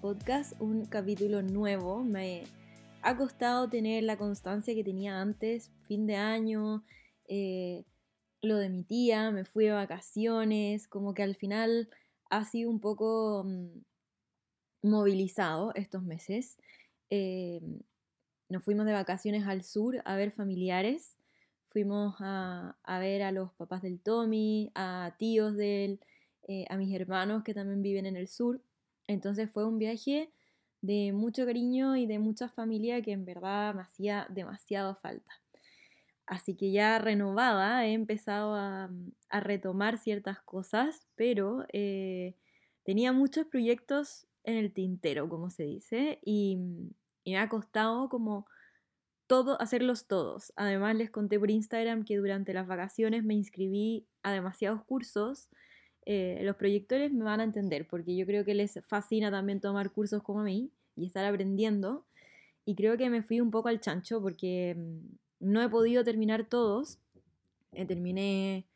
Podcast, un capítulo nuevo. Me ha costado tener la constancia que tenía antes, fin de año, eh, lo de mi tía, me fui de vacaciones, como que al final ha sido un poco mm, movilizado estos meses. Eh, nos fuimos de vacaciones al sur a ver familiares, fuimos a, a ver a los papás del Tommy, a tíos del eh, a mis hermanos que también viven en el sur. Entonces fue un viaje de mucho cariño y de mucha familia que en verdad me hacía demasiado falta. Así que ya renovada he empezado a, retomar ciertas cosas, pero eh, tenía muchos proyectos en el tintero, como se dice, y, y me ha costado como todo, hacerlos todos. Además les conté por Instagram que durante las vacaciones me inscribí a demasiados cursos eh, los proyectores me van a entender, porque yo creo que les fascina también tomar cursos como a mí y estar aprendiendo. Y creo que me fui un poco al chancho porque mm, no he podido terminar todos. Eh, terminé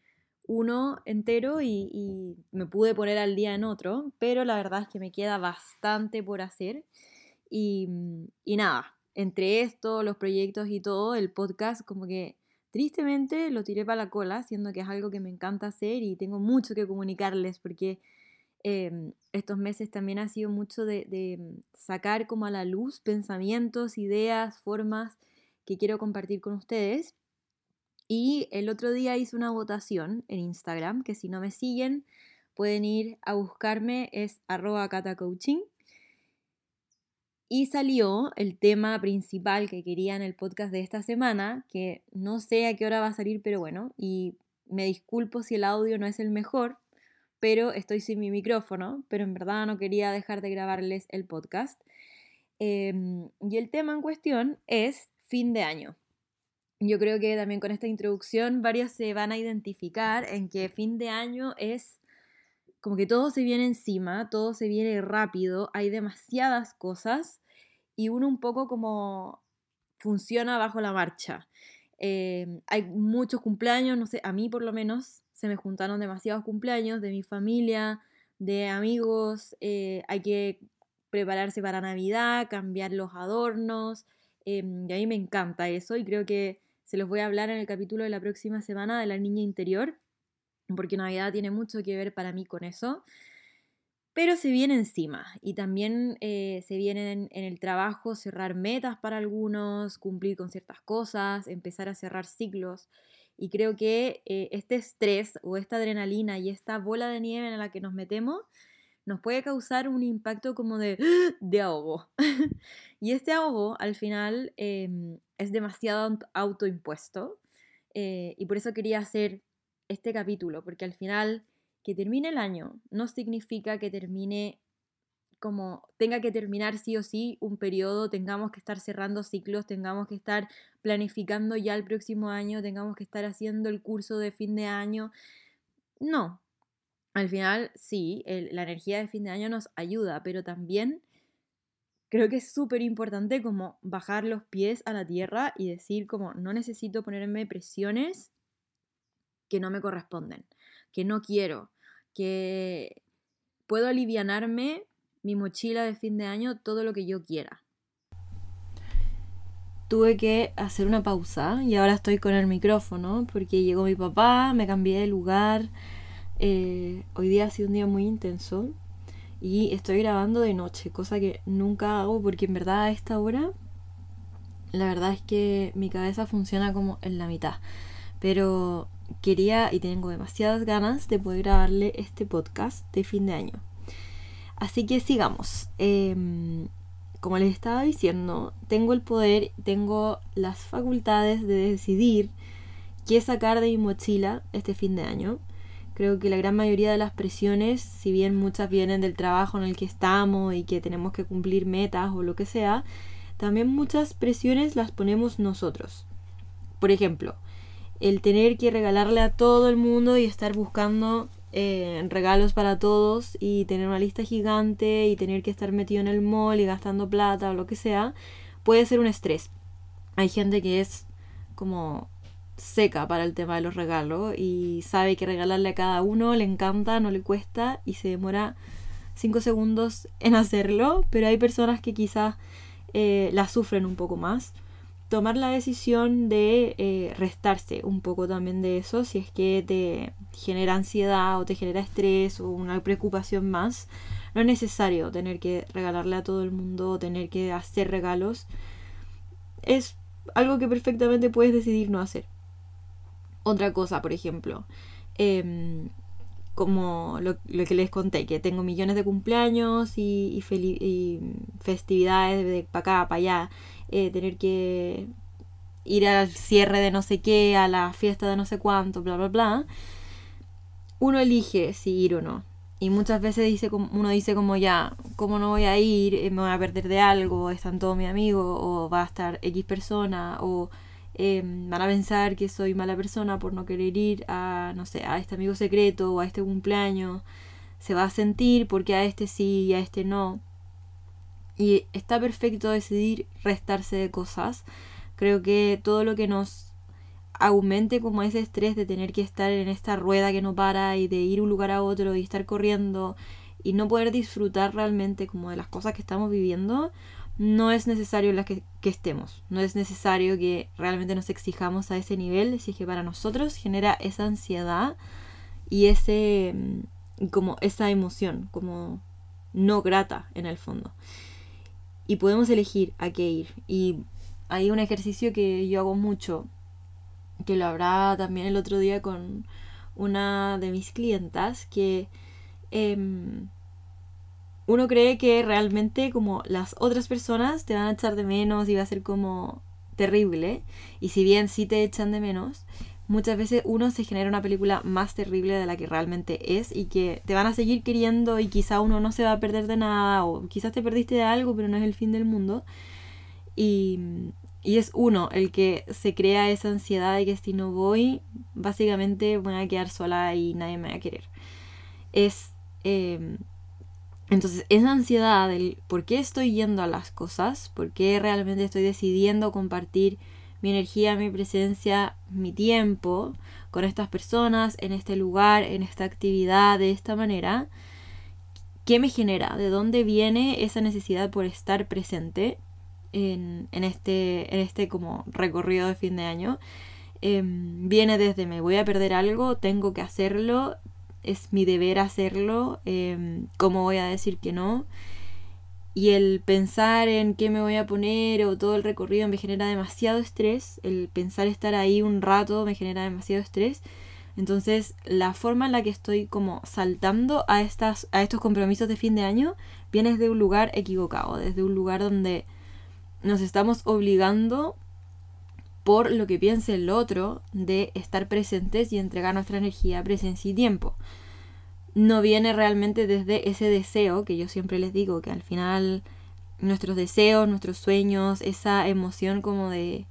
uno entero y, me pude poner al día en otro, pero la verdad es que me queda bastante por hacer. Y, mm, y nada, entre esto, los proyectos y todo, el podcast como que Tristemente lo tiré para la cola, siendo que es algo que me encanta hacer y tengo mucho que comunicarles porque em, estos meses también ha sido mucho de, mm, sacar como a la luz pensamientos, ideas, formas que quiero compartir con ustedes. Y el otro día hice una votación en Instagram, que si no me siguen pueden ir a buscarme, es arroba catacoaching. Y salió el tema principal que quería en el podcast de esta semana, que no sé a qué hora va a salir, pero bueno, y me disculpo si el audio no es el mejor, pero estoy sin mi micrófono, pero en verdad no quería dejar de grabarles el podcast. Em, y el tema en cuestión es fin de año. Yo creo que también con esta introducción varios se van a identificar en que fin de año es como que todo se viene encima, todo se viene rápido, hay demasiadas cosas y uno un poco como funciona bajo la marcha. Eh, hay muchos cumpleaños, no sé, a mí por lo menos se me juntaron demasiados cumpleaños de mi familia, de amigos, eh, hay que prepararse para Navidad, cambiar los adornos, em, y a mí me encanta eso y creo que se los voy a hablar en el capítulo de la próxima semana de la niña interior porque Navidad tiene mucho que ver para mí con eso. Pero se viene encima y también eh, se viene en, el trabajo cerrar metas para algunos, cumplir con ciertas cosas, empezar a cerrar ciclos. Y creo que eh, este estrés o esta adrenalina y esta bola de nieve en la que nos metemos nos puede causar un impacto como de, de ahogo. y este ahogo al final em, es demasiado autoimpuesto. Eh, y por eso quería hacer este capítulo, porque al final que termine el año no significa que termine como tenga que terminar sí o sí un periodo, tengamos que estar cerrando ciclos, tengamos que estar planificando ya el próximo año, tengamos que estar haciendo el curso de fin de año. No, al final sí, la energía de fin de año nos ayuda, pero también creo que es súper importante como bajar los pies a la tierra y decir como no necesito ponerme presiones que no me corresponden, que no quiero, que puedo alivianarme mi mochila de fin de año todo lo que yo quiera. Tuve que hacer una pausa y ahora estoy con el micrófono porque llegó mi papá, me cambié de lugar. Eh, hoy día ha sido un día muy intenso y estoy grabando de noche, cosa que nunca hago porque en verdad a esta hora la verdad es que mi cabeza funciona como en la mitad. Pero quería y tengo demasiadas ganas de poder grabarle este podcast de fin de año. Así que sigamos. Em, como les estaba diciendo, tengo el poder, tengo las facultades de decidir qué sacar de mi mochila este fin de año. Creo que la gran mayoría de las presiones, si bien muchas vienen del trabajo en el que estamos y que tenemos que cumplir metas o lo que sea, también muchas presiones las ponemos nosotros. Por ejemplo, el tener que regalarle a todo el mundo y estar buscando eh, regalos para todos y tener una lista gigante y tener que estar metido en el mall y gastando plata o lo que sea, puede ser un estrés. Hay gente que es como seca para el tema de los regalos y sabe que regalarle a cada uno le encanta, no le cuesta y se demora cinco segundos en hacerlo, pero hay personas que quizás eh, la sufren un poco más. Tomar la decisión de eh, restarse un poco también de eso, si es que te genera ansiedad o te genera estrés o una preocupación más. No es necesario tener que regalarle a todo el mundo o tener que hacer regalos. Es algo que perfectamente puedes decidir no hacer. Otra cosa, por ejemplo, em, como lo, que les conté, que tengo millones de cumpleaños y, festividades de para acá, para allá, eh, tener que ir al cierre de no sé qué, a la fiesta de no sé cuánto, bla, bla, bla, uno elige si ir o no. Y muchas veces dice, uno dice como ya, ¿cómo no voy a ir? Eh, ¿Me voy a perder de algo? ¿Están todos mis amigos? ¿O va a estar X persona? ¿O Em, van a pensar que soy mala persona por no querer ir a, no sé, a este amigo secreto o a este cumpleaños. Se va a sentir porque a este sí y a este no. Y está perfecto decidir restarse de cosas. Creo que todo lo que nos aumente como ese estrés de tener que estar en esta rueda que no para y de ir un lugar a otro y estar corriendo y no poder disfrutar realmente como de las cosas que estamos viviendo, no es necesario la que, estemos, no es necesario que realmente nos exijamos a ese nivel, si es que para nosotros genera esa ansiedad y ese mm, como esa emoción, como no grata en el fondo. Y podemos elegir a qué ir. Y hay un ejercicio que yo hago mucho, que lo habrá también el otro día con una de mis clientas, que em, uno cree que realmente como las otras personas te van a echar de menos y va a ser como terrible. Y si bien sí te echan de menos, muchas veces uno se genera una película más terrible de la que realmente es y que te van a seguir queriendo y quizá uno no se va a perder de nada o quizás te perdiste de algo pero no es el fin del mundo. Y, y es uno el que se crea esa ansiedad de que si no voy, básicamente voy a quedar sola y nadie me va a querer. Es... Em, entonces, esa ansiedad del por qué estoy yendo a las cosas, por qué realmente estoy decidiendo compartir mi energía, mi presencia, mi tiempo con estas personas, en este lugar, en esta actividad, de esta manera, ¿qué me genera? ¿De dónde viene esa necesidad por estar presente en, este, en este como recorrido de fin de año? Em, viene desde me voy a perder algo, tengo que hacerlo, es mi deber hacerlo, eh, cómo voy a decir que no. Y el pensar en qué me voy a poner o todo el recorrido me genera demasiado estrés. El pensar estar ahí un rato me genera demasiado estrés. Entonces, la forma en la que estoy como saltando a, estas, a estos compromisos de fin de año viene desde un lugar equivocado, desde un lugar donde nos estamos obligando por lo que piense el otro de estar presentes y entregar nuestra energía, presencia y tiempo. No viene realmente desde ese deseo que yo siempre les digo, que al final nuestros deseos, nuestros sueños, esa emoción como de,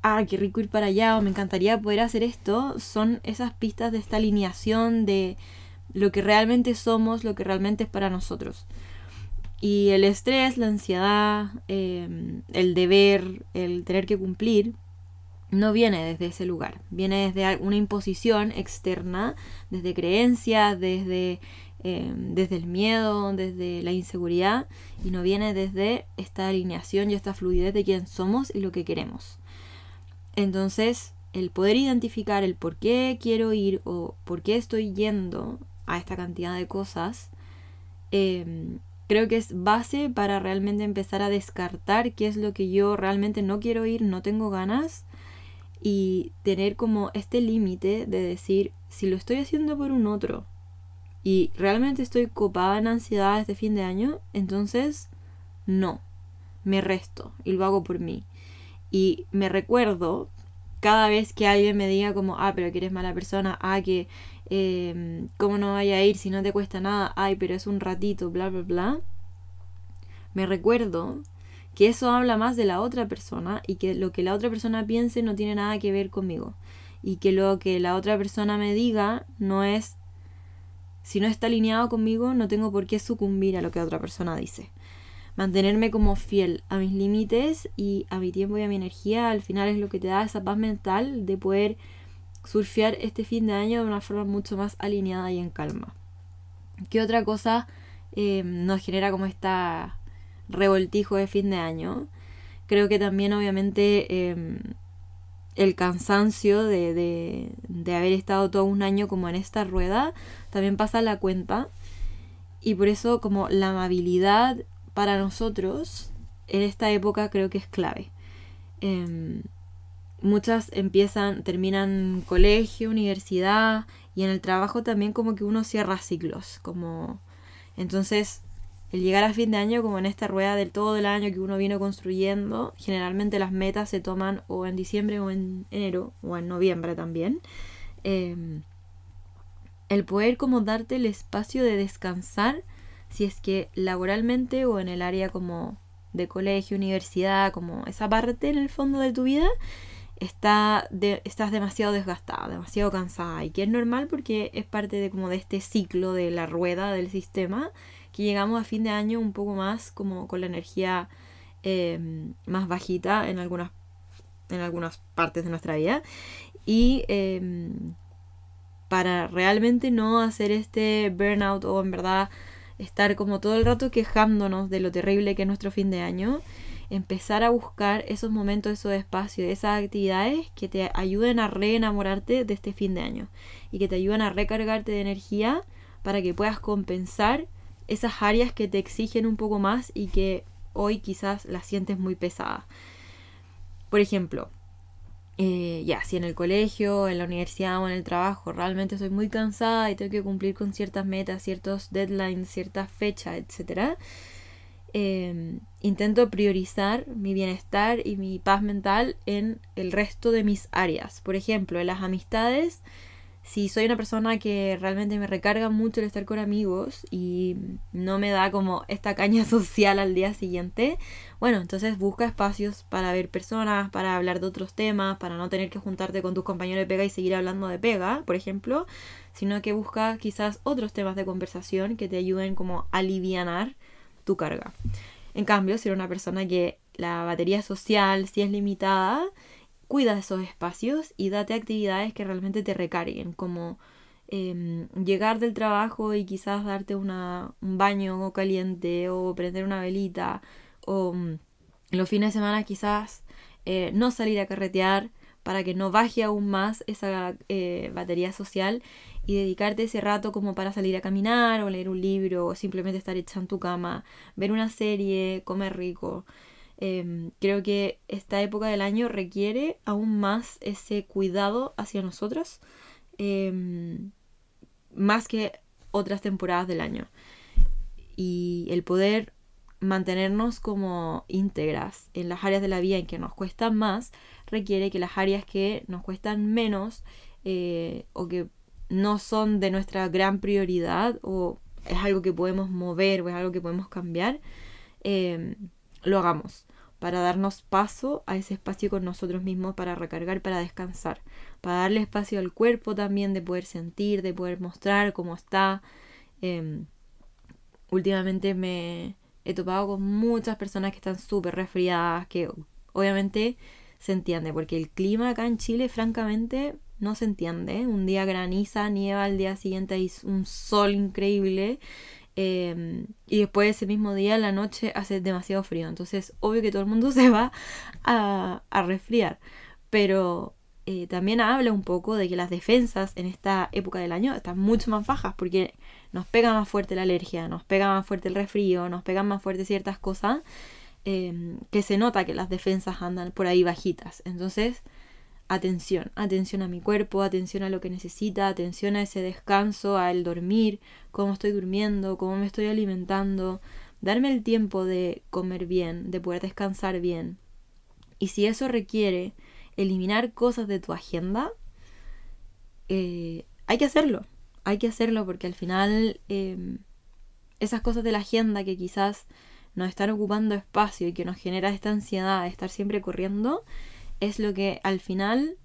ah, qué rico ir para allá o me encantaría poder hacer esto, son esas pistas de esta alineación de lo que realmente somos, lo que realmente es para nosotros. Y el estrés, la ansiedad, em, el deber, el tener que cumplir, no viene desde ese lugar, viene desde una imposición externa, desde creencias, desde, em, desde el miedo, desde la inseguridad, y no viene desde esta alineación y esta fluidez de quién somos y lo que queremos. Entonces, el poder identificar el por qué quiero ir o por qué estoy yendo a esta cantidad de cosas, em, creo que es base para realmente empezar a descartar qué es lo que yo realmente no quiero ir, no tengo ganas y tener como este límite de decir, si lo estoy haciendo por un otro y realmente estoy copada en ansiedad este fin de año, entonces no, me resto y lo hago por mí. Y me recuerdo cada vez que alguien me diga como, ah, pero que eres mala persona, ah, que, eh, ¿cómo no vaya a ir si no te cuesta nada? Ay, pero es un ratito, bla, bla, bla. Me recuerdo que eso habla más de la otra persona y que lo que la otra persona piense no tiene nada que ver conmigo. Y que lo que la otra persona me diga no es si no está alineado conmigo no tengo por qué sucumbir a lo que otra persona dice. Mantenerme como fiel a mis límites y a mi tiempo y a mi energía al final es lo que te da esa paz mental de poder surfear este fin de año de una forma mucho más alineada y en calma. ¿qué otra cosa em, nos genera como esta revoltijo de fin de año. Creo que también obviamente em, el cansancio de, de, haber estado todo un año como en esta rueda también pasa la cuenta. Y por eso como la amabilidad para nosotros en esta época creo que es clave. Em, muchas empiezan, terminan colegio, universidad y en el trabajo también como que uno cierra ciclos. Como entonces el llegar a fin de año, como en esta rueda del todo el año que uno vino construyendo, generalmente las metas se toman o en diciembre o en enero o en noviembre también. Em, el poder como darte el espacio de descansar, si es que laboralmente o en el área como de colegio, universidad, como esa parte en el fondo de tu vida, está estás demasiado desgastada, demasiado cansada y que es normal porque es parte de como de este ciclo de la rueda del sistema que llegamos a fin de año un poco más como con la energía em, más bajita en algunas, en algunas partes de nuestra vida. Y em, para realmente no hacer este burnout o en verdad estar como todo el rato quejándonos de lo terrible que es nuestro fin de año, empezar a buscar esos momentos, esos espacios, esas actividades que te ayuden a reenamorarte de este fin de año y que te ayuden a recargarte de energía para que puedas compensar esas áreas que te exigen un poco más y que hoy quizás las sientes muy pesadas. Por ejemplo, eh, ya, si en el colegio, en la universidad o en el trabajo realmente estoy muy cansada y tengo que cumplir con ciertas metas, ciertos deadlines, ciertas fechas, etc., em, intento priorizar mi bienestar y mi paz mental en el resto de mis áreas. Por ejemplo, en las amistades si soy una persona que realmente me recarga mucho el estar con amigos y no me da como esta caña social al día siguiente, bueno, entonces busca espacios para ver personas, para hablar de otros temas, para no tener que juntarte con tus compañeros de pega y seguir hablando de pega, por ejemplo, sino que busca quizás otros temas de conversación que te ayuden como a alivianar tu carga. En cambio, si eres una persona que la batería social sí es limitada, cuida esos espacios y date actividades que realmente te recarguen, como em, llegar del trabajo y quizás darte una, un baño caliente o prender una velita o mm, los fines de semana quizás eh, no salir a carretear para que no baje aún más esa eh, batería social y dedicarte ese rato como para salir a caminar o leer un libro o simplemente estar hecha en tu cama, ver una serie, comer rico. Em, creo que esta época del año requiere aún más ese cuidado hacia nosotros, em, más que otras temporadas del año. Y el poder mantenernos como íntegras en las áreas de la vida en que nos cuestan más, requiere que las áreas que nos cuestan menos eh, o que no son de nuestra gran prioridad o es algo que podemos mover o es algo que podemos cambiar, em, lo hagamos, para darnos paso a ese espacio con nosotros mismos, para recargar, para descansar, para darle espacio al cuerpo también de poder sentir, de poder mostrar cómo está. Em, últimamente me he topado con muchas personas que están súper resfriadas, que obviamente se entiende, porque el clima acá en Chile, francamente, no se entiende. Un día graniza, nieva, al día siguiente hay un sol increíble. Em, y después ese mismo día, en la noche, hace demasiado frío. Entonces, obvio que todo el mundo se va a, resfriar. Pero eh, también habla un poco de que las defensas en esta época del año están mucho más bajas porque nos pega más fuerte la alergia, nos pega más fuerte el resfrío, nos pegan más fuerte ciertas cosas em, que se nota que las defensas andan por ahí bajitas. Entonces, atención, atención a mi cuerpo, atención a lo que necesita, atención a ese descanso, al dormir, cómo estoy durmiendo, cómo me estoy alimentando, darme el tiempo de comer bien, de poder descansar bien. Y si eso requiere eliminar cosas de tu agenda, eh, hay que hacerlo, hay que hacerlo porque al final em, esas cosas de la agenda que quizás nos están ocupando espacio y que nos genera esta ansiedad de estar siempre corriendo, es lo que al final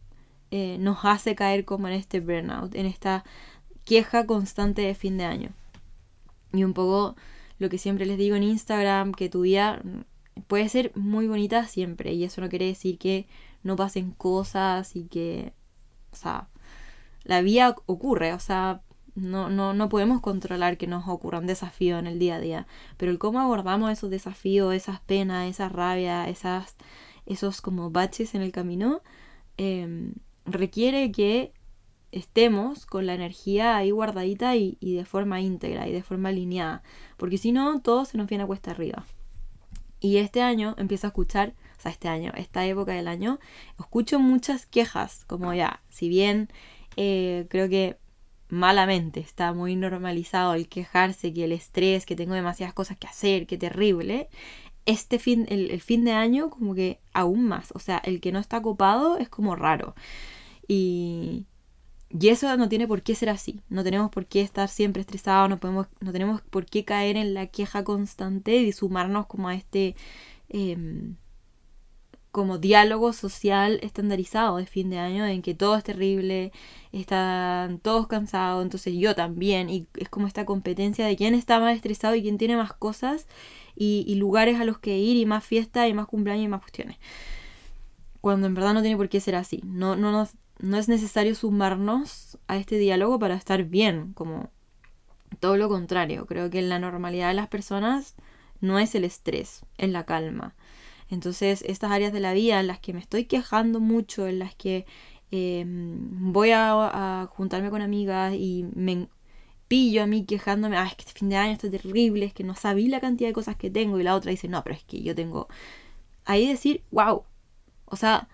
eh, nos hace caer como en este burnout, en esta queja constante de fin de año. Y un poco lo que siempre les digo en Instagram, que tu vida puede ser muy bonita siempre y eso no quiere decir que no pasen cosas y que, o sea, la vida ocurre, o sea, No, no, no podemos controlar que nos ocurran desafíos en el día a día, pero el cómo abordamos esos desafíos, esas penas, esa rabia, esas, esos como baches en el camino, em, requiere que estemos con la energía ahí guardadita y, y, de forma íntegra y de forma alineada, porque si no, todo se nos viene a cuesta arriba. Y este año empiezo a escuchar, o sea, este año, esta época del año, escucho muchas quejas, como ya, si bien eh, creo que malamente está muy normalizado el quejarse, que el estrés, que tengo demasiadas cosas que hacer, que terrible, este fin, el, fin de año como que aún más, o sea, el que no está copado es como raro. Y, y eso no tiene por qué ser así. No tenemos por qué estar siempre estresados, no, podemos, no tenemos por qué caer en la queja constante y sumarnos como a este em, como diálogo social estandarizado de fin de año en que todo es terrible, están todos cansados, entonces yo también, y es como esta competencia de quién está más estresado y quién tiene más cosas y, lugares a los que ir y más fiesta y más cumpleaños y más cuestiones. Cuando en verdad no tiene por qué ser así. No, no no es necesario sumarnos a este diálogo para estar bien, como todo lo contrario. Creo que la normalidad de las personas no es el estrés, es la calma. Entonces, estas áreas de la vida en las que me estoy quejando mucho, en las que em, voy a, juntarme con amigas y me pillo a mí quejándome, ah, es que este fin de año está terrible, es que no sabía la cantidad de cosas que tengo, y la otra dice, no, pero es que yo tengo. Ahí decir, wow. O sea,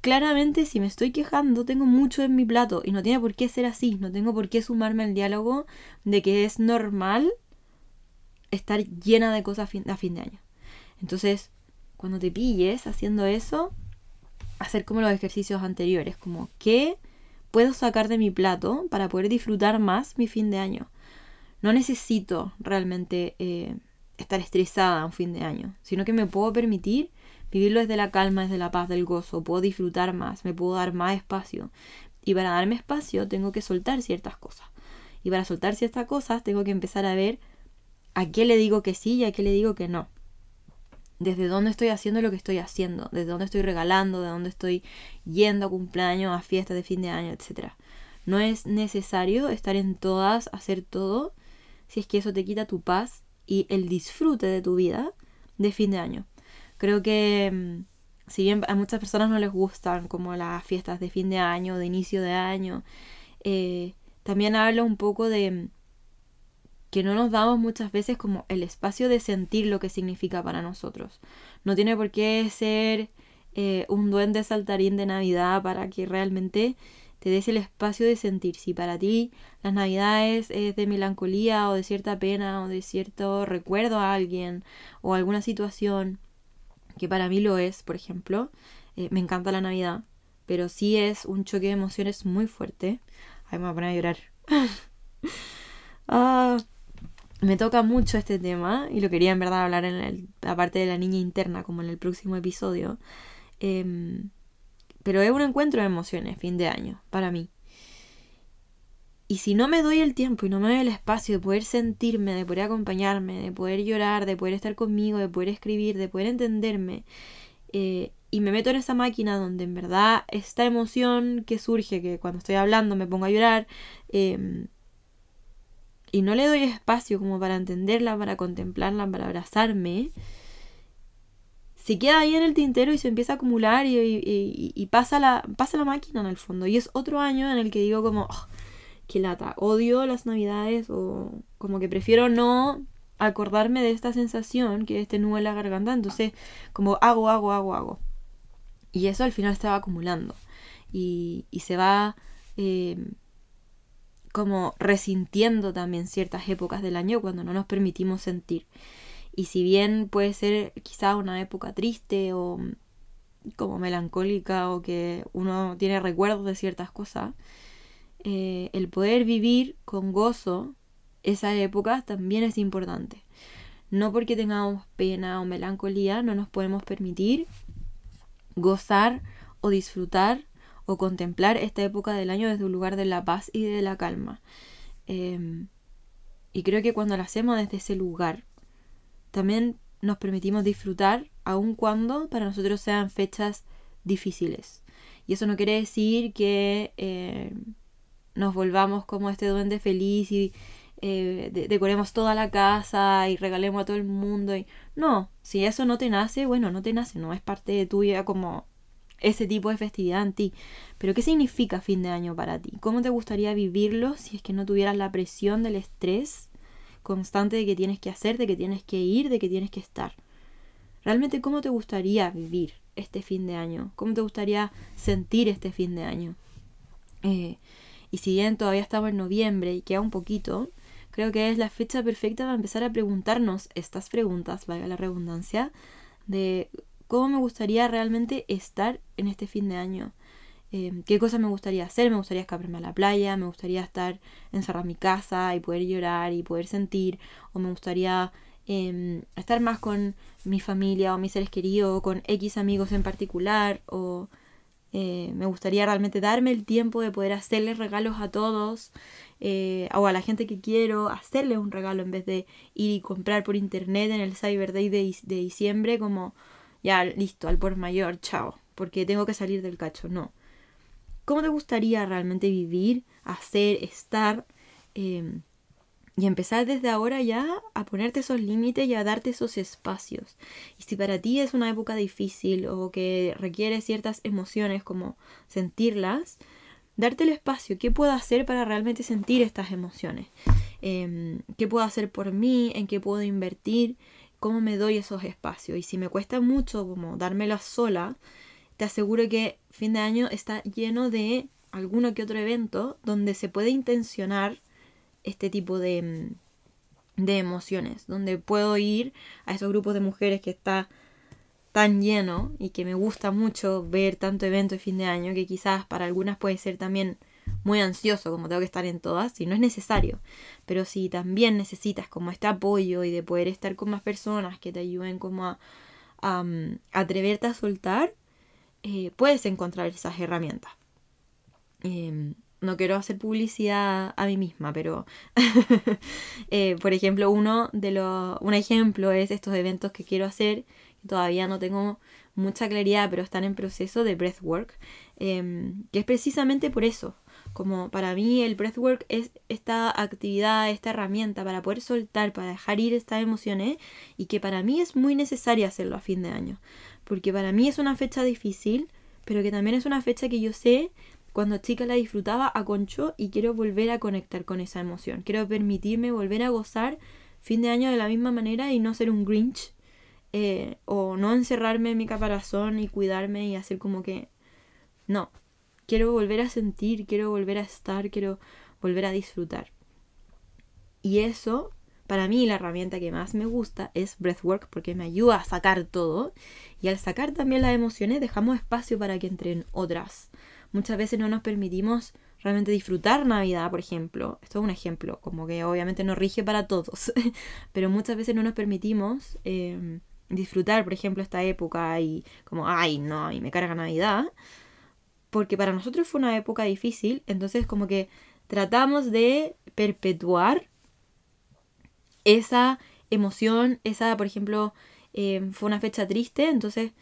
claramente si me estoy quejando tengo mucho en mi plato y no tiene por qué ser así, no tengo por qué sumarme al diálogo de que es normal estar llena de cosas a fin, de año. Entonces, cuando te pilles haciendo eso, hacer como los ejercicios anteriores, como qué puedo sacar de mi plato para poder disfrutar más mi fin de año. No necesito realmente eh, estar estresada un fin de año, sino que me puedo permitir Vivirlo desde la calma, desde la paz, del gozo. Puedo disfrutar más, me puedo dar más espacio. Y para darme espacio tengo que soltar ciertas cosas. Y para soltar ciertas cosas tengo que empezar a ver a qué le digo que sí y a qué le digo que no. Desde dónde estoy haciendo lo que estoy haciendo, desde dónde estoy regalando, de dónde estoy yendo a cumpleaños, a fiestas de fin de año, etc. No es necesario estar en todas, hacer todo, si es que eso te quita tu paz y el disfrute de tu vida de fin de año. Creo que mm, si bien a muchas personas no les gustan como las fiestas de fin de año, de inicio de año, eh, también habla un poco de mm, que no nos damos muchas veces como el espacio de sentir lo que significa para nosotros. No tiene por qué ser eh, un duende saltarín de Navidad para que realmente te des el espacio de sentir. Si para ti las Navidades es de melancolía o de cierta pena o de cierto recuerdo a alguien o alguna situación, que para mí lo es, por ejemplo. Eh, me encanta la Navidad, pero sí es un choque de emociones muy fuerte. Ay, me voy a poner a llorar. ah, me toca mucho este tema y lo quería en verdad hablar en la parte de la niña interna, como en el próximo episodio. Em, pero es un encuentro de emociones, fin de año, para mí. Y si no me doy el tiempo y no me doy el espacio de poder sentirme, de poder acompañarme, de poder llorar, de poder estar conmigo, de poder escribir, de poder entenderme, eh, y me meto en esa máquina donde en verdad esta emoción que surge, que cuando estoy hablando me pongo a llorar, em, y no le doy espacio como para entenderla, para contemplarla, para abrazarme, se queda ahí en el tintero y se empieza a acumular y, pasa, la, pasa la máquina en el fondo. Y es otro año en el que digo como, oh, que lata. Odio las navidades o como que prefiero no acordarme de esta sensación que este nudo en la garganta. Entonces, como hago, hago, hago, hago. Y eso al final se va acumulando. Y, y se va eh, como resintiendo también ciertas épocas del año cuando no nos permitimos sentir. Y si bien puede ser quizá una época triste o como melancólica o que uno tiene recuerdos de ciertas cosas, eh, el poder vivir con gozo esa época también es importante. No porque tengamos pena o melancolía, no nos podemos permitir gozar o disfrutar o contemplar esta época del año desde un lugar de la paz y de la calma. Em, y creo que cuando lo hacemos desde ese lugar, también nos permitimos disfrutar, aun cuando para nosotros sean fechas difíciles. Y eso no quiere decir que em, nos volvamos como este duende feliz y eh, decoremos toda la casa y regalemos a todo el mundo. Y... No, si eso no te nace, bueno, no te nace, no es parte de tuya como ese tipo de festividad en ti. Pero ¿qué significa fin de año para ti? ¿Cómo te gustaría vivirlo si es que no tuvieras la presión del estrés constante de que tienes que hacer, de que tienes que ir, de que tienes que estar? Realmente, ¿cómo te gustaría vivir este fin de año? ¿Cómo te gustaría sentir este fin de año? Eh, y si bien todavía estamos en noviembre y queda un poquito, creo que es la fecha perfecta para empezar a preguntarnos estas preguntas, valga la redundancia, de cómo me gustaría realmente estar en este fin de año. Em, qué cosas me gustaría hacer, me gustaría escaparme a la playa, me gustaría estar encerrada en mi casa y poder llorar y poder sentir, o me gustaría em, estar más con mi familia o mis seres queridos, o con X amigos en particular, o eh, me gustaría realmente darme el tiempo de poder hacerles regalos a todos eh, o a la gente que quiero, hacerles un regalo en vez de ir y comprar por internet en el Cyber Day de, de diciembre como ya listo, al por mayor, chao, porque tengo que salir del cacho, no. ¿Cómo te gustaría realmente vivir, hacer, estar? Em, y empezar desde ahora ya a ponerte esos límites y a darte esos espacios. Y si para ti es una época difícil o que requiere ciertas emociones como sentirlas, darte el espacio. ¿Qué puedo hacer para realmente sentir estas emociones? Em, ¿Qué puedo hacer por mí? ¿En qué puedo invertir? Cómo me doy esos espacios. Y si me cuesta mucho como dármela sola, te aseguro que fin de año está lleno de alguno que otro evento donde se puede intencionar este tipo de, mm, de emociones, donde puedo ir a esos grupos de mujeres que está tan lleno y que me gusta mucho ver tanto evento de fin de año que quizás para algunas puede ser también muy ansioso como tengo que estar en todas, si no es necesario. Pero si también necesitas como este apoyo y de poder estar con más personas que te ayuden como a, mm, atreverte a soltar, eh, puedes encontrar esas herramientas. Em, no quiero hacer publicidad a mí misma, pero eh, por ejemplo, uno de los, un ejemplo es estos eventos que quiero hacer, todavía no tengo mucha claridad, pero están en proceso de breathwork, em, que es precisamente por eso, como para mí el breathwork es esta actividad, esta herramienta para poder soltar, para dejar ir estas emociones y que para mí es muy necesaria hacerlo a fin de año. Porque para mí es una fecha difícil, pero que también es una fecha que yo sé cuando chica la disfrutaba a concho y quiero volver a conectar con esa emoción. Quiero permitirme volver a gozar fin de año de la misma manera y no ser un Grinch. Eh, o no encerrarme en mi caparazón y cuidarme y hacer como que... No, quiero volver a sentir, quiero volver a estar, quiero volver a disfrutar. Y eso, para mí, la herramienta que más me gusta es breathwork porque me ayuda a sacar todo. Y al sacar también las emociones, dejamos espacio para que entren otras. Muchas veces no nos permitimos realmente disfrutar Navidad, por ejemplo. Esto es un ejemplo, como que obviamente no rige para todos, pero muchas veces no nos permitimos em, disfrutar, por ejemplo, esta época y como, ay, no, y me carga Navidad porque para nosotros fue una época difícil, entonces como que tratamos de perpetuar esa emoción, esa, por ejemplo, em, fue una fecha triste, entonces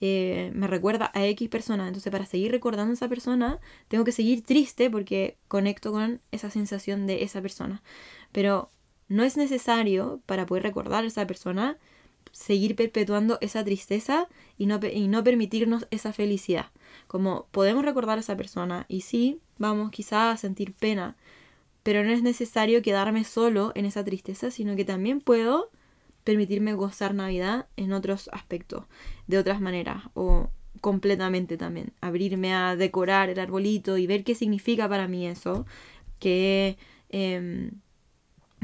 eh, me recuerda a X persona, entonces para seguir recordando a esa persona, tengo que seguir triste porque conecto con esa sensación de esa persona. Pero no es necesario para poder recordar a esa persona seguir perpetuando esa tristeza y no, y no permitirnos esa felicidad. Como podemos recordar a esa persona y sí, vamos quizá a sentir pena, pero no es necesario quedarme solo en esa tristeza, sino que también puedo permitirme gozar Navidad en otros aspectos, de otras maneras, o completamente también. Abrirme a decorar el arbolito y ver qué significa para mí eso, qué, em,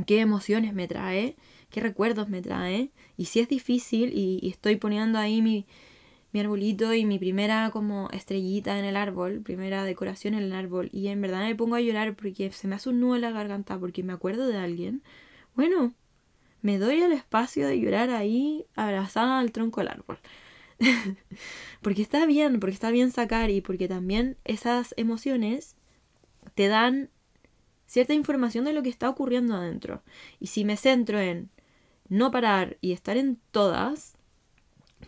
qué emociones me trae, qué recuerdos me trae. Y si es difícil y estoy poniendo ahí mi, mi arbolito y mi primera como estrellita en el árbol, primera decoración en el árbol, y en verdad me pongo a llorar porque se me hace un nudo en la garganta porque me acuerdo de alguien, bueno, me doy el espacio de llorar ahí abrazada al tronco del árbol. porque está bien, porque está bien sacar y porque también esas emociones te dan cierta información de lo que está ocurriendo adentro. Y si me centro en no parar y estar en todas,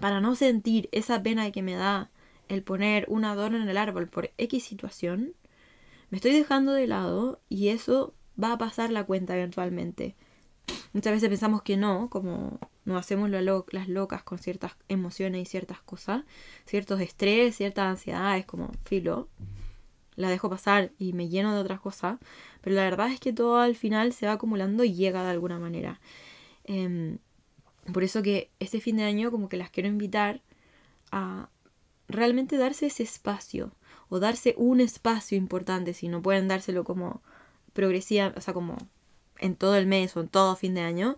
para no sentir esa pena que me da el poner un adorno en el árbol por X situación, me estoy dejando de lado y eso va a pasar la cuenta eventualmente. Muchas veces pensamos que no, como nos hacemos las locas con ciertas emociones y ciertas cosas, ciertos estrés, ciertas ansiedades, como filo, la dejo pasar y me lleno de otras cosas, pero la verdad es que todo al final se va acumulando y llega de alguna manera. Em, por eso que este fin de año como que las quiero invitar a realmente darse ese espacio o darse un espacio importante, si no pueden dárselo como progresiva, o sea, como en todo el mes o en todo fin de año,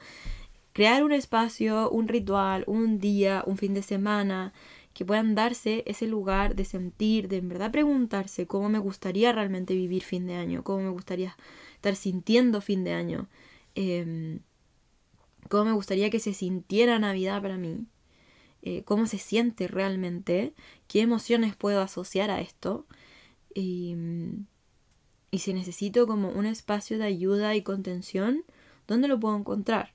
crear un espacio, un ritual, un día, un fin de semana, que puedan darse ese lugar de sentir, de en verdad preguntarse cómo me gustaría realmente vivir fin de año, cómo me gustaría estar sintiendo fin de año, em, cómo me gustaría que se sintiera Navidad para mí, eh, cómo se siente realmente, qué emociones puedo asociar a esto. Y, y si necesito como un espacio de ayuda y contención, ¿dónde lo puedo encontrar?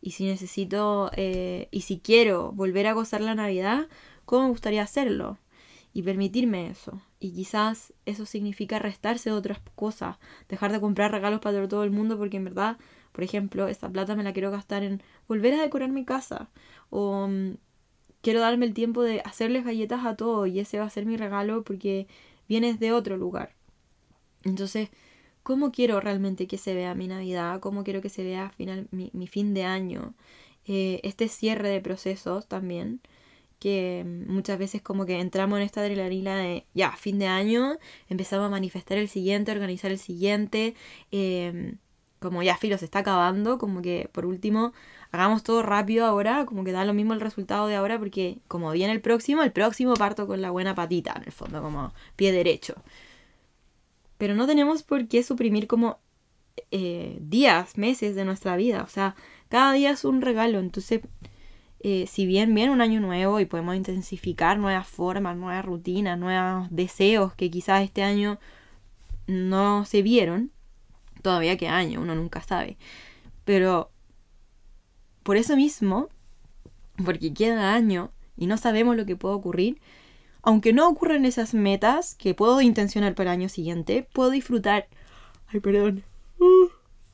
Y si necesito, eh, y si quiero volver a gozar la Navidad, ¿cómo me gustaría hacerlo? Y permitirme eso. Y quizás eso significa restarse de otras cosas, dejar de comprar regalos para todo el mundo porque en verdad, por ejemplo, esta plata me la quiero gastar en volver a decorar mi casa o mm, quiero darme el tiempo de hacerles galletas a todos y ese va a ser mi regalo porque vienes de otro lugar. Entonces, ¿cómo quiero realmente que se vea mi Navidad? ¿Cómo quiero que se vea final, mi, fin de año? Eh, este cierre de procesos también, que muchas veces como que entramos en esta adrenalina de ya, fin de año, empezamos a manifestar el siguiente, organizar el siguiente, em, como ya filo se está acabando, como que por último hagamos todo rápido ahora, como que da lo mismo el resultado de ahora, porque como viene el próximo, el próximo parto con la buena patita, en el fondo, como pie derecho. Pero no tenemos por qué suprimir como eh, días, meses de nuestra vida, o sea, cada día es un regalo, entonces, eh, si bien viene un año nuevo y podemos intensificar nuevas formas, nuevas rutinas, nuevos deseos que quizás este año no se vieron, todavía que año, uno nunca sabe. Pero por eso mismo, porque queda año y no sabemos lo que puede ocurrir, aunque no ocurran esas metas que puedo intencionar para el año siguiente, puedo disfrutar. Ay, perdón. Uh,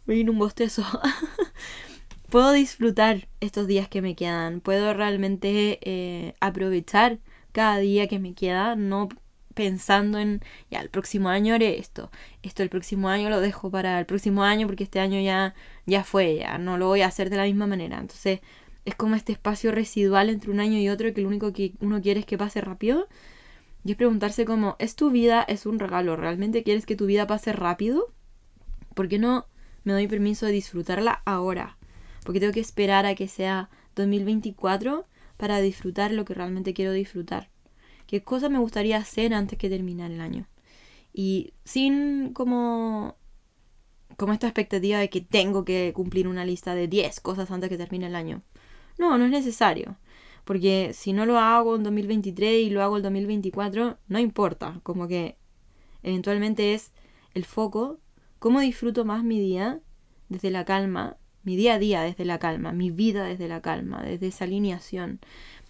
me vino un bostezo. puedo disfrutar estos días que me quedan. Puedo realmente eh, aprovechar cada día que me queda, no pensando en, ya, el próximo año haré esto, esto el próximo año lo dejo para el próximo año porque este año ya, ya fue, ya no lo voy a hacer de la misma manera. Entonces es como este espacio residual entre un año y otro que lo único que uno quiere es que pase rápido. Y es preguntarse como, ¿es tu vida, es un regalo? ¿Realmente quieres que tu vida pase rápido? ¿Por qué no me doy permiso de disfrutarla ahora? Porque tengo que esperar a que sea 2024 para disfrutar lo que realmente quiero disfrutar qué cosas me gustaría hacer antes que terminar el año. Y sin como, como esta expectativa de que tengo que cumplir una lista de 10 cosas antes que termine el año. No, no es necesario. Porque si no lo hago en 2023 y lo hago en 2024, no importa. Como que eventualmente es el foco. ¿Cómo disfruto más mi día desde la calma? Mi día a día desde la calma. Mi vida desde la calma. Desde esa alineación.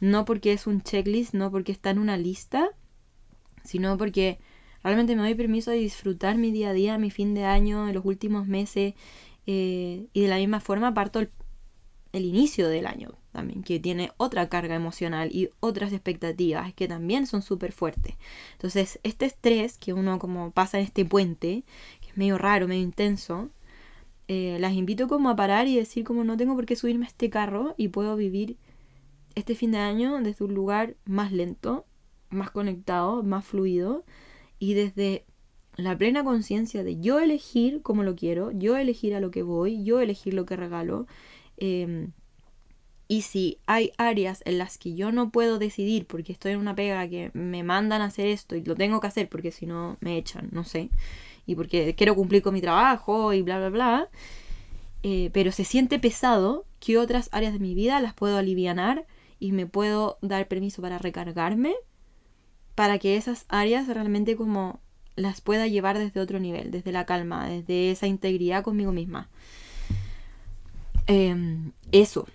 No porque es un checklist, no porque está en una lista, sino porque realmente me doy permiso de disfrutar mi día a día, mi fin de año, los últimos meses. Eh, y de la misma forma parto el, inicio del año también, que tiene otra carga emocional y otras expectativas que también son súper fuertes. Entonces, este estrés que uno como pasa en este puente, que es medio raro, medio intenso, eh, las invito como a parar y decir como no tengo por qué subirme a este carro y puedo vivir este fin de año desde un lugar más lento, más conectado, más fluido y desde la plena conciencia de yo elegir cómo lo quiero, yo elegir a lo que voy, yo elegir lo que regalo. Em, y si hay áreas en las que yo no puedo decidir porque estoy en una pega que me mandan a hacer esto y lo tengo que hacer porque si no me echan, no sé, y porque quiero cumplir con mi trabajo y bla, bla, bla, eh, pero se siente pesado, que otras áreas de mi vida las puedo aliviar y me puedo dar permiso para recargarme para que esas áreas realmente como las pueda llevar desde otro nivel, desde la calma, desde esa integridad conmigo misma. Em, eso.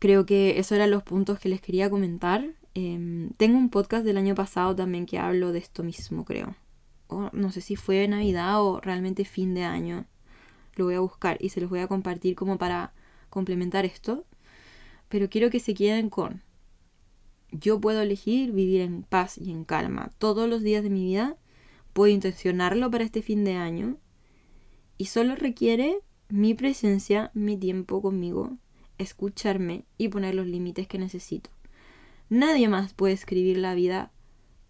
Creo que esos eran los puntos que les quería comentar. Em, tengo un podcast del año pasado también que hablo de esto mismo, creo. no sé si fue Navidad o realmente fin de año. Lo voy a buscar y se los voy a compartir como para complementar esto. Pero quiero que se queden con, yo puedo elegir vivir en paz y en calma todos los días de mi vida. Puedo intencionarlo para este fin de año. Y solo requiere mi presencia, mi tiempo conmigo, escucharme y poner los límites que necesito. Nadie más puede escribir la vida,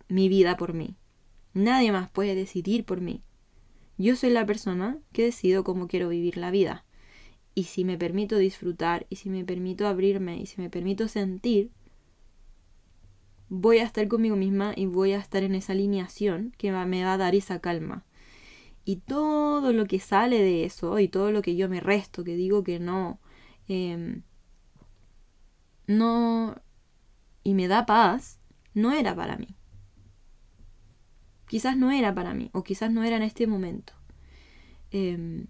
mi vida por mí. Nadie más puede decidir por mí. Yo soy la persona que decido cómo quiero vivir la vida. Y si me permito disfrutar, y si me permito abrirme, y si me permito sentir, voy a estar conmigo misma y voy a estar en esa alineación que me va a dar esa calma. Y todo lo que sale de eso, y todo lo que yo me resto, que digo que no, em, no, y me da paz, no era para mí. Quizás no era para mí, o quizás no era en este momento. Em,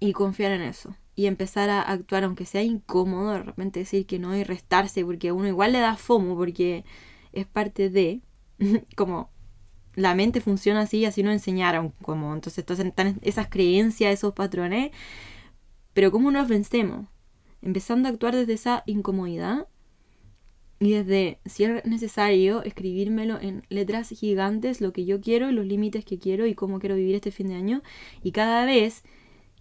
y confiar en eso. Y empezar a actuar, aunque sea incómodo, de repente decir que no y restarse, porque a uno igual le da fomo, porque es parte de, como la mente funciona así, así nos enseñaron, como entonces están esas creencias, esos patrones, pero ¿cómo nos vencemos? Empezando a actuar desde esa incomodidad y desde, si es necesario, escribírmelo en letras gigantes, lo que yo quiero, los límites que quiero y cómo quiero vivir este fin de año. Y cada vez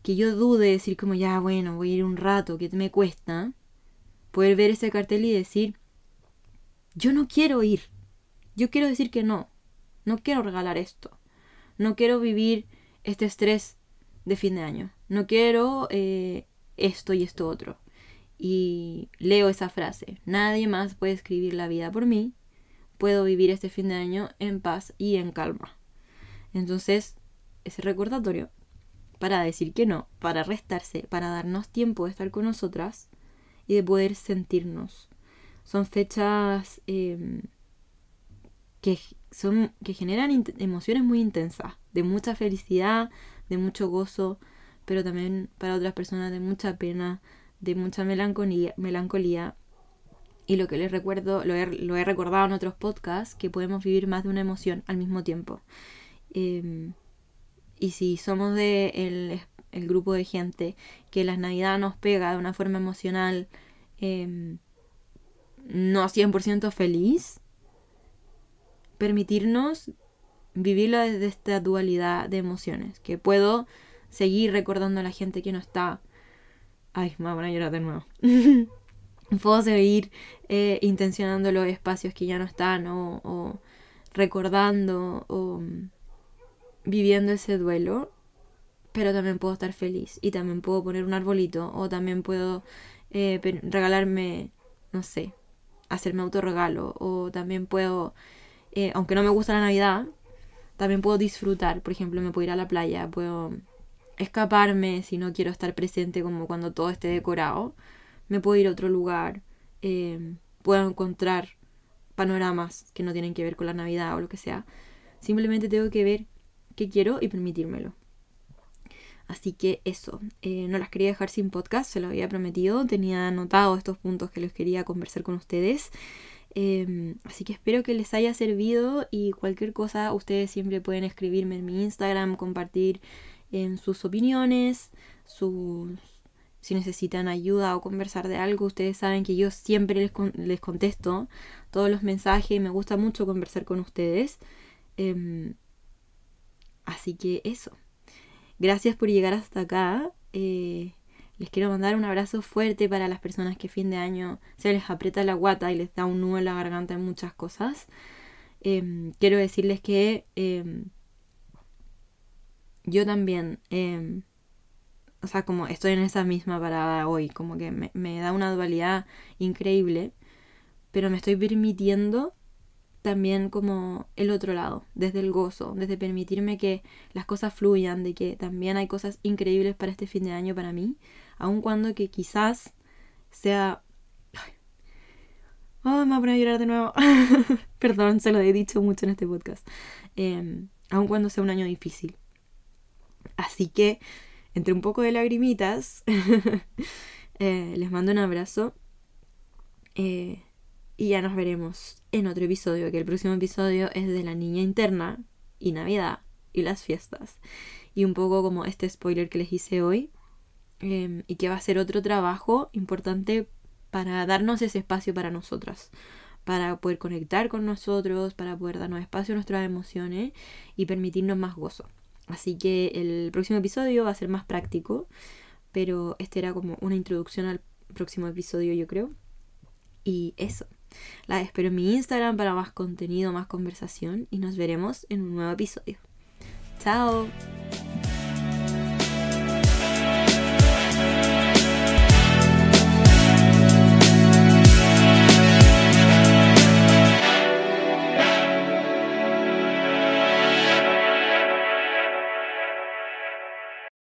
que yo dude, decir como ya, bueno, voy a ir un rato, que me cuesta, poder ver ese cartel y decir, yo no quiero ir. Yo quiero decir que no. No quiero regalar esto. No quiero vivir este estrés de fin de año. No quiero eh, esto y esto otro y leo esa frase. Nadie más puede escribir la vida por mí. Puedo vivir este fin de año en paz y en calma. Entonces, ese recordatorio para decir que no, para restarse, para darnos tiempo de estar con nosotras y de poder sentirnos. Son fechas em, que, son, que generan emociones muy intensas, de mucha felicidad, de mucho gozo, pero también para otras personas de mucha pena, de mucha melancolía. Y lo que les recuerdo, lo he, recordado en otros podcasts, que podemos vivir más de una emoción al mismo tiempo. Em, y si somos de el, el, grupo de gente que las navidades nos pega de una forma emocional eh, no 100% feliz, permitirnos vivirlo desde esta dualidad de emociones, que puedo seguir recordando a la gente que no está, Ay, me voy a llorar de nuevo. Puedo seguir eh, intencionando los espacios que ya no están o, recordando o viviendo ese duelo, pero también puedo estar feliz y también puedo poner un arbolito o también puedo eh, regalarme, no sé, hacerme autorregalo o también puedo, eh, aunque no me gusta la Navidad, también puedo disfrutar, por ejemplo, me puedo ir a la playa, puedo escaparme si no quiero estar presente como cuando todo esté decorado. Me puedo ir a otro lugar. Em, puedo encontrar panoramas que no tienen que ver con la Navidad o lo que sea. Simplemente tengo que ver qué quiero y permitírmelo. Así que eso, eh, no las quería dejar sin podcast, se lo había prometido, tenía anotado estos puntos que les quería conversar con ustedes. Em, así que espero que les haya servido y cualquier cosa ustedes siempre pueden escribirme en mi Instagram, compartir en sus opiniones, sus, si necesitan ayuda o conversar de algo, ustedes saben que yo siempre les, les contesto todos los mensajes me gusta mucho conversar con ustedes. Em, así que eso. Gracias por llegar hasta acá. Eh, les quiero mandar un abrazo fuerte para las personas que fin de año se les aprieta la guata y les da un nudo en la garganta en muchas cosas. Em, quiero decirles que em, yo también, em, o sea, como estoy en esa misma parada hoy, como que me, da una dualidad increíble, pero me estoy permitiendo también como el otro lado, desde el gozo, desde permitirme que las cosas fluyan, de que también hay cosas increíbles para este fin de año para mí, aun cuando que quizás sea... Oh, me voy a poner a llorar de nuevo. Perdón, se lo he dicho mucho en este podcast. Eh, aun cuando sea un año difícil. Así que, entre un poco de lagrimitas, eh, les mando un abrazo. Eh, y ya nos veremos en otro episodio, que el próximo episodio es de la niña interna, y Navidad y las fiestas. Y un poco como este spoiler que les hice hoy. Em, y que va a ser otro trabajo importante para darnos ese espacio para nosotras, para poder conectar con nosotros, para poder darnos espacio a nuestras emociones y permitirnos más gozo. Así que el próximo episodio va a ser más práctico, pero este era como una introducción al próximo episodio, yo creo. Y eso. La espero en mi Instagram para más contenido, más conversación y nos veremos en un nuevo episodio. Chao.